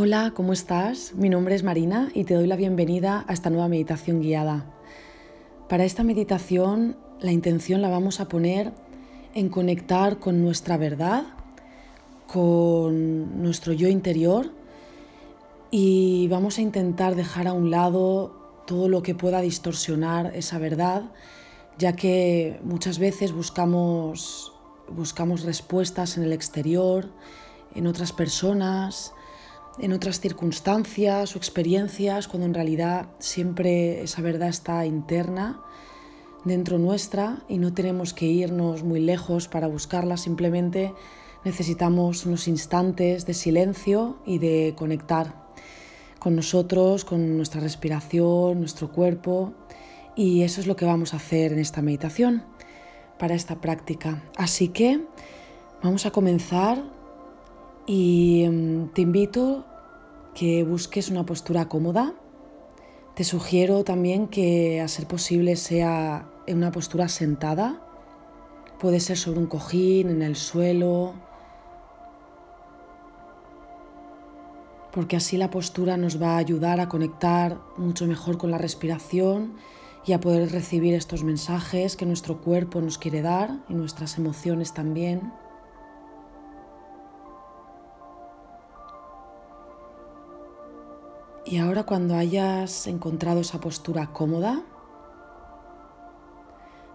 Hola, ¿cómo estás? Mi nombre es Marina y te doy la bienvenida a esta nueva meditación guiada. Para esta meditación la intención la vamos a poner en conectar con nuestra verdad, con nuestro yo interior y vamos a intentar dejar a un lado todo lo que pueda distorsionar esa verdad, ya que muchas veces buscamos, buscamos respuestas en el exterior, en otras personas, en otras circunstancias o experiencias, cuando en realidad siempre esa verdad está interna dentro nuestra y no tenemos que irnos muy lejos para buscarla, simplemente necesitamos unos instantes de silencio y de conectar con nosotros, con nuestra respiración, nuestro cuerpo y eso es lo que vamos a hacer en esta meditación para esta práctica. Así que vamos a comenzar y mm, te invito que busques una postura cómoda. Te sugiero también que a ser posible sea en una postura sentada. Puede ser sobre un cojín, en el suelo, porque así la postura nos va a ayudar a conectar mucho mejor con la respiración y a poder recibir estos mensajes que nuestro cuerpo nos quiere dar y nuestras emociones también. Y ahora cuando hayas encontrado esa postura cómoda,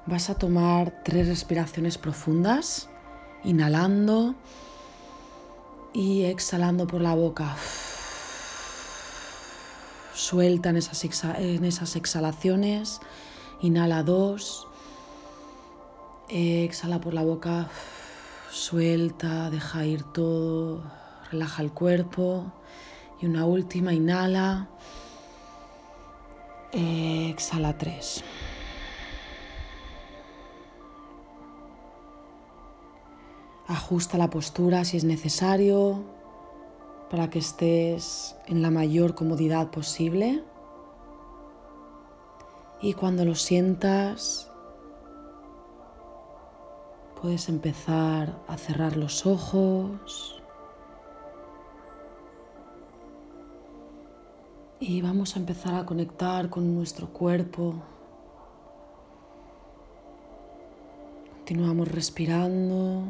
vas a tomar tres respiraciones profundas, inhalando y exhalando por la boca. Suelta en esas, exhalaciones, inhala dos, exhala por la boca, suelta, deja ir todo, relaja el cuerpo. Y una última, inhala. Exhala tres. Ajusta la postura si es necesario para que estés en la mayor comodidad posible. Y cuando lo sientas, puedes empezar a cerrar los ojos. Y vamos a empezar a conectar con nuestro cuerpo. Continuamos respirando.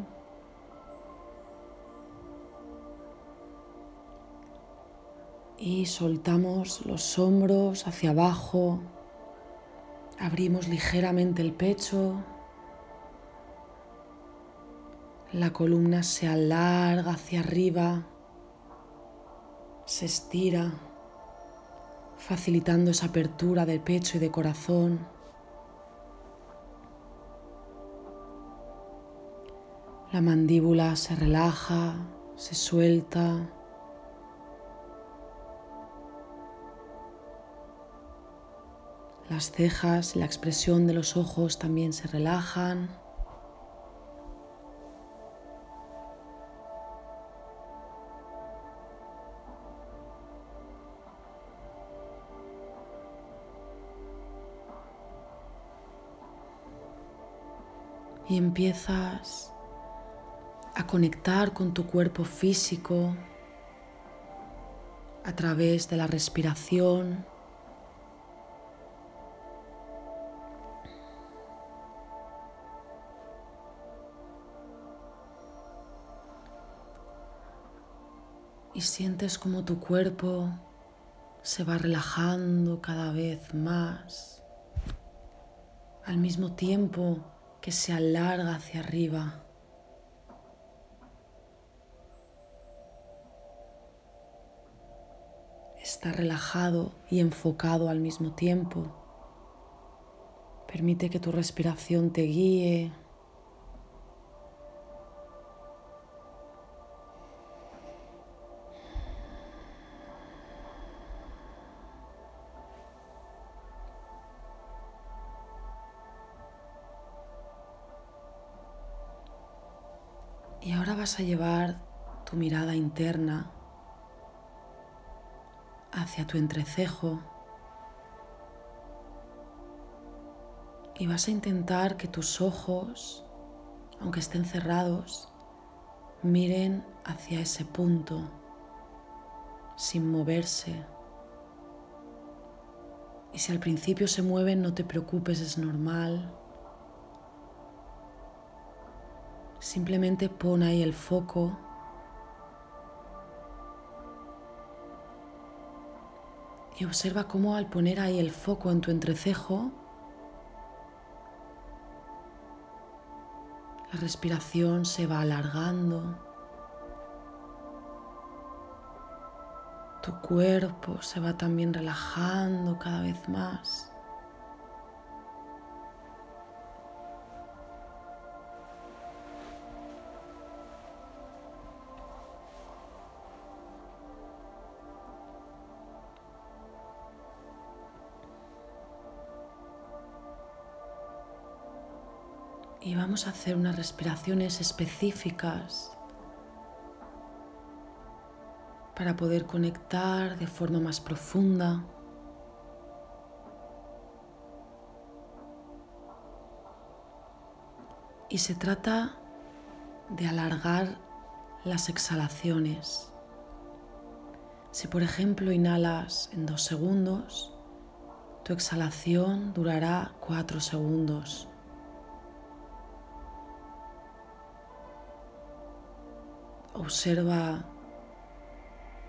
Y soltamos los hombros hacia abajo. Abrimos ligeramente el pecho. La columna se alarga hacia arriba. Se estira facilitando esa apertura de pecho y de corazón. La mandíbula se relaja, se suelta. Las cejas y la expresión de los ojos también se relajan. Y empiezas a conectar con tu cuerpo físico a través de la respiración. Y sientes como tu cuerpo se va relajando cada vez más. Al mismo tiempo que se alarga hacia arriba. Está relajado y enfocado al mismo tiempo. Permite que tu respiración te guíe vas a llevar tu mirada interna hacia tu entrecejo y vas a intentar que tus ojos, aunque estén cerrados, miren hacia ese punto, sin moverse. Y si al principio se mueven, no te preocupes, es normal. Simplemente pon ahí el foco. Y observa cómo al poner ahí el foco en tu entrecejo, la respiración se va alargando. Tu cuerpo se va también relajando cada vez más. Vamos a hacer unas respiraciones específicas para poder conectar de forma más profunda. Y se trata de alargar las exhalaciones. Si por ejemplo inhalas en dos segundos, tu exhalación durará cuatro segundos. Observa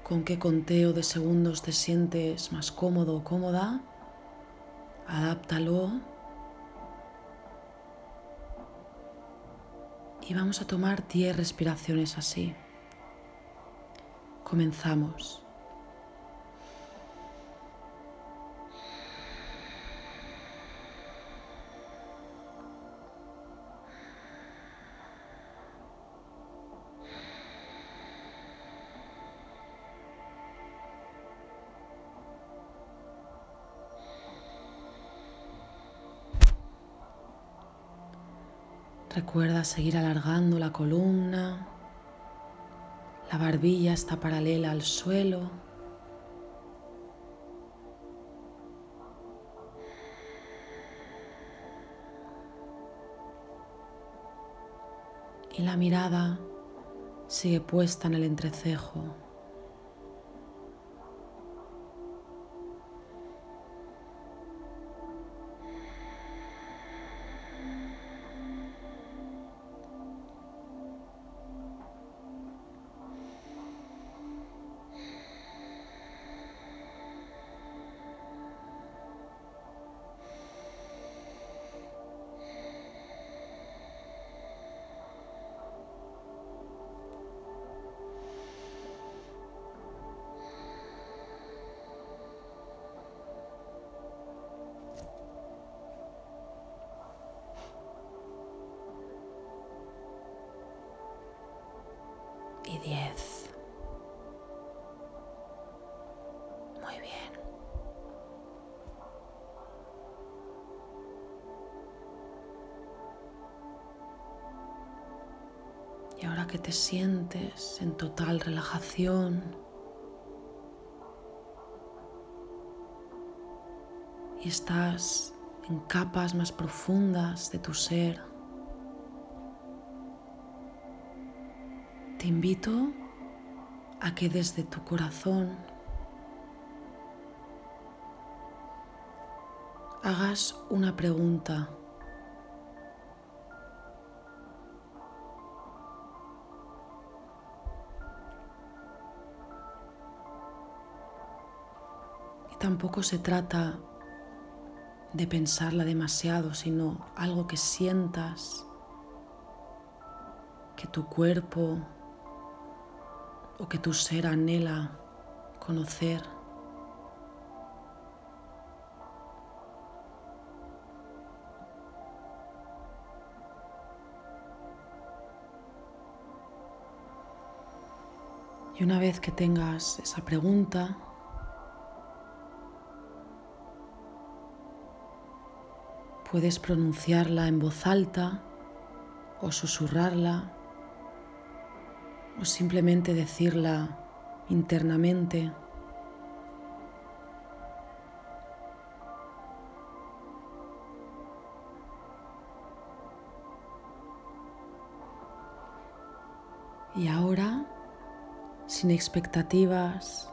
con qué conteo de segundos te sientes más cómodo o cómoda. Adáptalo. Y vamos a tomar 10 respiraciones así. Comenzamos. Recuerda seguir alargando la columna. La barbilla está paralela al suelo. Y la mirada sigue puesta en el entrecejo. Y diez. Muy bien. Y ahora que te sientes en total relajación, y estás en capas más profundas de tu ser, Te invito a que desde tu corazón hagas una pregunta. Y tampoco se trata de pensarla demasiado, sino algo que sientas, que tu cuerpo o que tu ser anhela conocer. Y una vez que tengas esa pregunta, puedes pronunciarla en voz alta o susurrarla o simplemente decirla internamente. Y ahora, sin expectativas,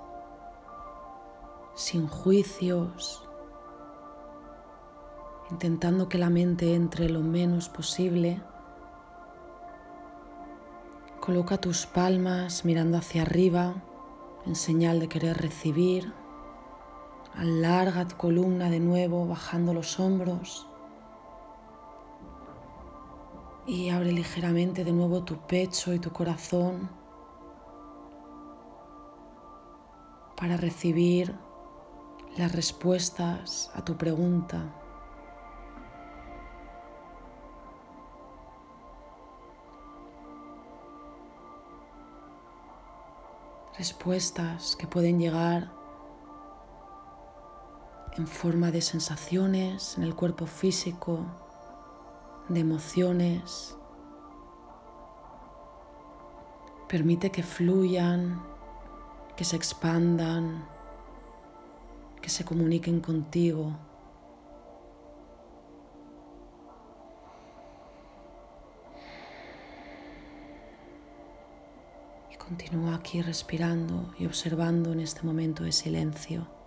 sin juicios, intentando que la mente entre lo menos posible. Coloca tus palmas mirando hacia arriba en señal de querer recibir. Alarga tu columna de nuevo, bajando los hombros. Y abre ligeramente de nuevo tu pecho y tu corazón para recibir las respuestas a tu pregunta. Respuestas que pueden llegar en forma de sensaciones en el cuerpo físico, de emociones. Permite que fluyan, que se expandan, que se comuniquen contigo. Continúa aquí respirando y observando en este momento de silencio.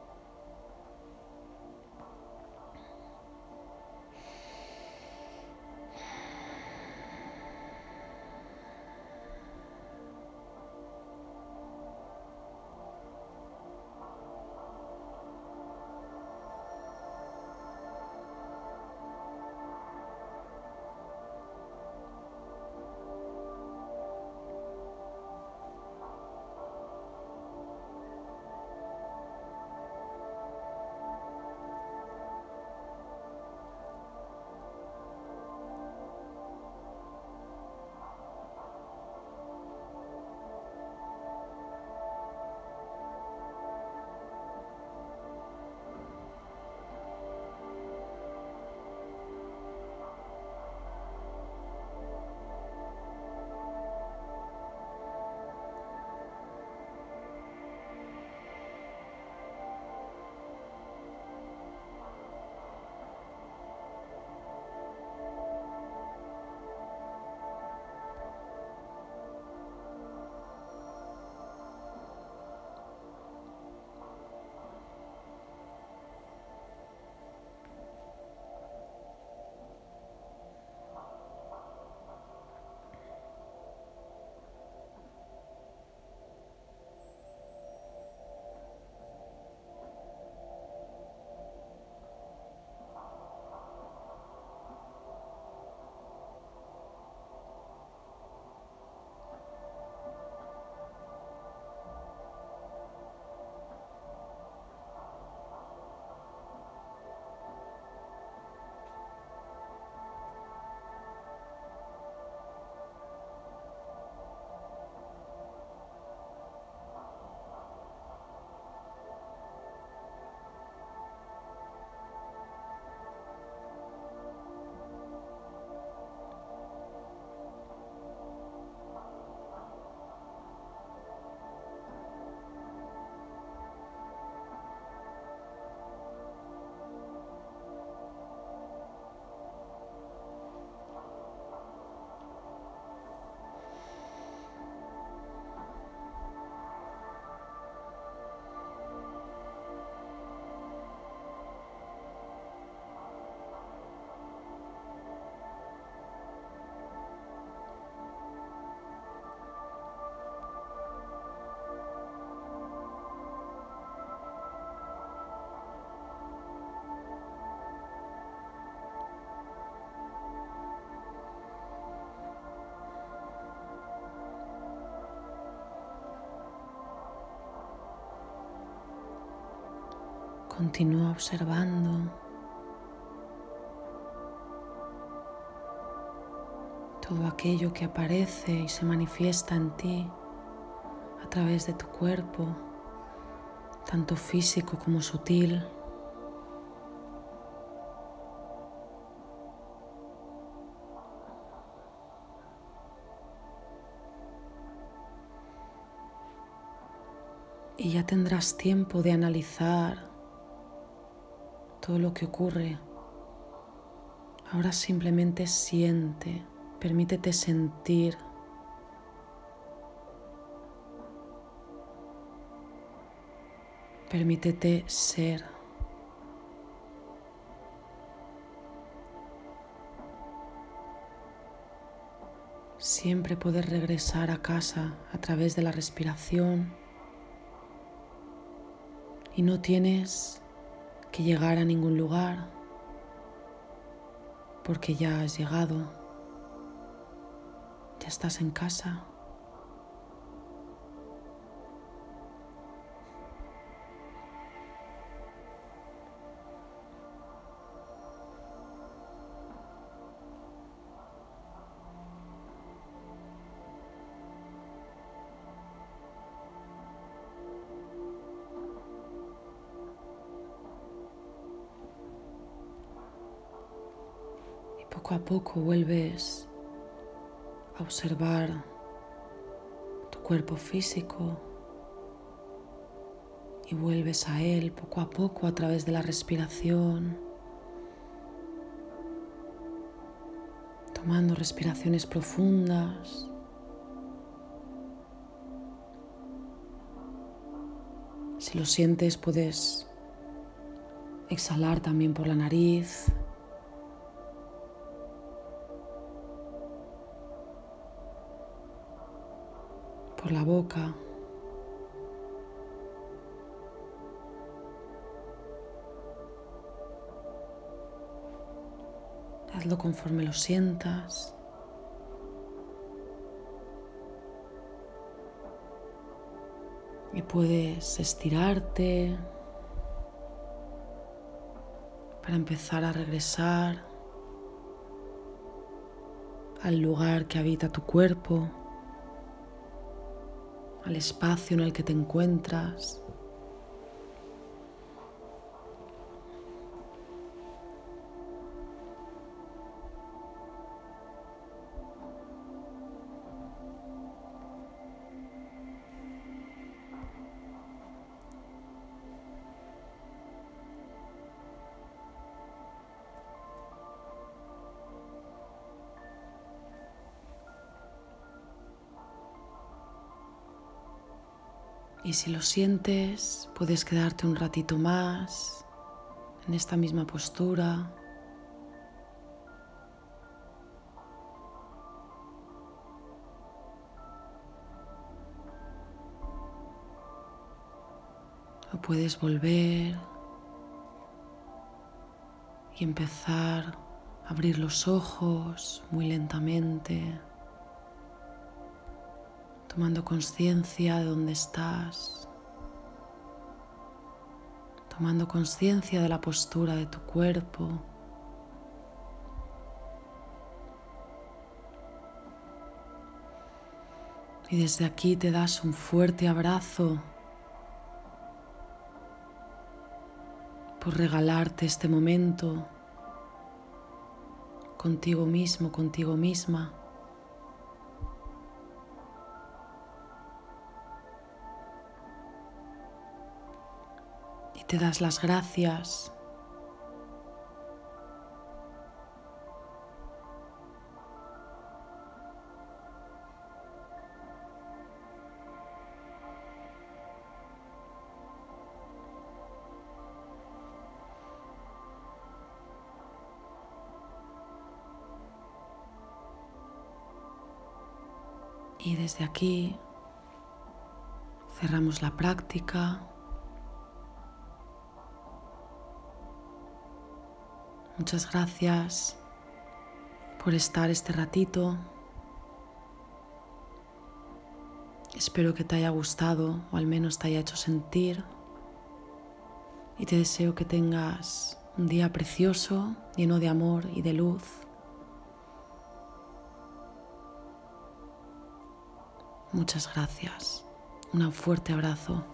Continúa observando todo aquello que aparece y se manifiesta en ti a través de tu cuerpo, tanto físico como sutil. Y ya tendrás tiempo de analizar todo lo que ocurre. Ahora simplemente siente, permítete sentir. Permítete ser. Siempre poder regresar a casa a través de la respiración y no tienes que llegar a ningún lugar porque ya has llegado, ya estás en casa. Poco a poco vuelves a observar tu cuerpo físico y vuelves a él poco a poco a través de la respiración, tomando respiraciones profundas. Si lo sientes puedes exhalar también por la nariz. Por la boca. Hazlo conforme lo sientas. Y puedes estirarte para empezar a regresar al lugar que habita tu cuerpo al espacio en el que te encuentras. Y si lo sientes, puedes quedarte un ratito más en esta misma postura. O puedes volver y empezar a abrir los ojos muy lentamente tomando conciencia de dónde estás, tomando conciencia de la postura de tu cuerpo. Y desde aquí te das un fuerte abrazo por regalarte este momento contigo mismo, contigo misma. Te das las gracias. Y desde aquí cerramos la práctica. Muchas gracias por estar este ratito. Espero que te haya gustado o al menos te haya hecho sentir. Y te deseo que tengas un día precioso, lleno de amor y de luz. Muchas gracias. Un fuerte abrazo.